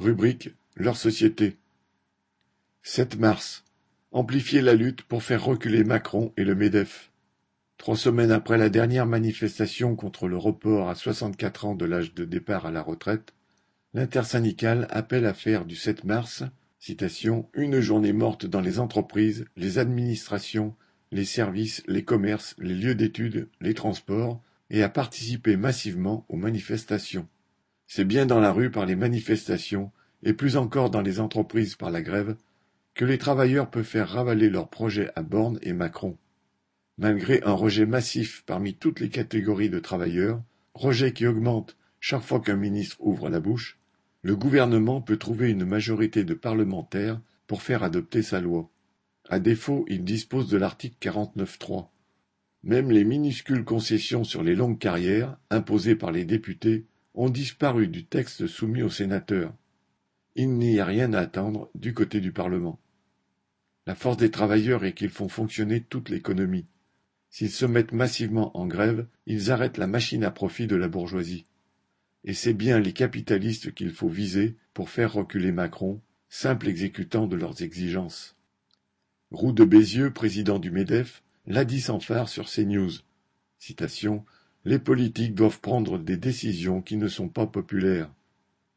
Rubrique Leur société. 7 mars. Amplifier la lutte pour faire reculer Macron et le MEDEF. Trois semaines après la dernière manifestation contre le report à 64 ans de l'âge de départ à la retraite, l'intersyndicale appelle à faire du 7 mars une journée morte dans les entreprises, les administrations, les services, les commerces, les lieux d'études, les transports, et à participer massivement aux manifestations. C'est bien dans la rue par les manifestations, et plus encore dans les entreprises par la grève, que les travailleurs peuvent faire ravaler leurs projets à Borne et Macron. Malgré un rejet massif parmi toutes les catégories de travailleurs, rejet qui augmente chaque fois qu'un ministre ouvre la bouche, le gouvernement peut trouver une majorité de parlementaires pour faire adopter sa loi. À défaut, il dispose de l'article 49.3. Même les minuscules concessions sur les longues carrières, imposées par les députés, ont disparu du texte soumis aux sénateurs. Il n'y a rien à attendre du côté du Parlement. La force des travailleurs est qu'ils font fonctionner toute l'économie. S'ils se mettent massivement en grève, ils arrêtent la machine à profit de la bourgeoisie. Et c'est bien les capitalistes qu'il faut viser pour faire reculer Macron, simple exécutant de leurs exigences. Roux de Bézieux, président du MEDEF, l'a dit sans phare sur CNews. Citation les politiques doivent prendre des décisions qui ne sont pas populaires.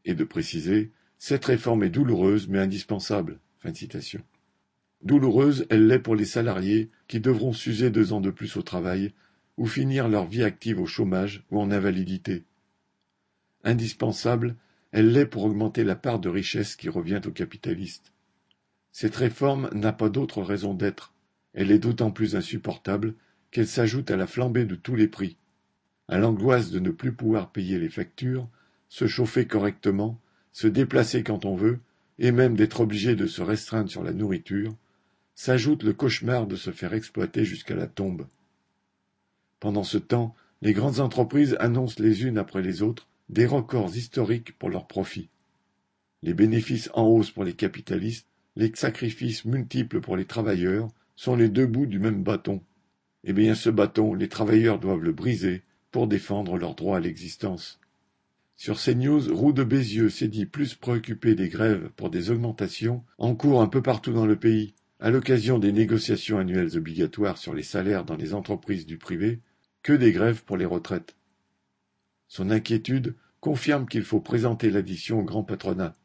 Et de préciser, cette réforme est douloureuse mais indispensable. Douloureuse, elle l'est pour les salariés qui devront s'user deux ans de plus au travail ou finir leur vie active au chômage ou en invalidité. Indispensable, elle l'est pour augmenter la part de richesse qui revient aux capitalistes. Cette réforme n'a pas d'autre raison d'être. Elle est d'autant plus insupportable qu'elle s'ajoute à la flambée de tous les prix à l'angoisse de ne plus pouvoir payer les factures, se chauffer correctement, se déplacer quand on veut, et même d'être obligé de se restreindre sur la nourriture, s'ajoute le cauchemar de se faire exploiter jusqu'à la tombe. Pendant ce temps, les grandes entreprises annoncent les unes après les autres des records historiques pour leurs profits. Les bénéfices en hausse pour les capitalistes, les sacrifices multiples pour les travailleurs sont les deux bouts du même bâton. Eh bien, ce bâton, les travailleurs doivent le briser pour défendre leur droit à l'existence. Sur CNews, Roux de Bézieux s'est dit plus préoccupé des grèves pour des augmentations en cours un peu partout dans le pays, à l'occasion des négociations annuelles obligatoires sur les salaires dans les entreprises du privé, que des grèves pour les retraites. Son inquiétude confirme qu'il faut présenter l'addition au grand patronat.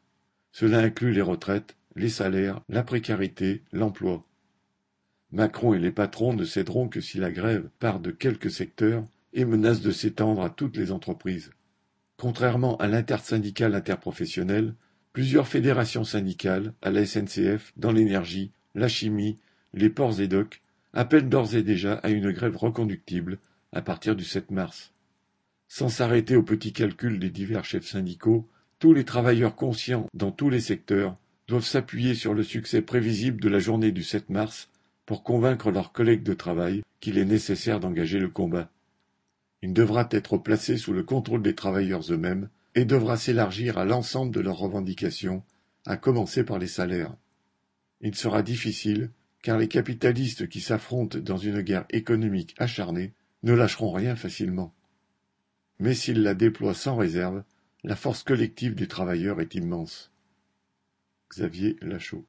Cela inclut les retraites, les salaires, la précarité, l'emploi. Macron et les patrons ne céderont que si la grève part de quelques secteurs et menace de s'étendre à toutes les entreprises. Contrairement à l'intersyndicale interprofessionnelle, plusieurs fédérations syndicales, à la SNCF, dans l'énergie, la chimie, les ports et docks, appellent d'ores et déjà à une grève reconductible à partir du 7 mars. Sans s'arrêter aux petits calculs des divers chefs syndicaux, tous les travailleurs conscients dans tous les secteurs doivent s'appuyer sur le succès prévisible de la journée du 7 mars pour convaincre leurs collègues de travail qu'il est nécessaire d'engager le combat. Il devra être placé sous le contrôle des travailleurs eux-mêmes et devra s'élargir à l'ensemble de leurs revendications, à commencer par les salaires. Il sera difficile, car les capitalistes qui s'affrontent dans une guerre économique acharnée ne lâcheront rien facilement. Mais s'ils la déploient sans réserve, la force collective des travailleurs est immense. Xavier Lachaud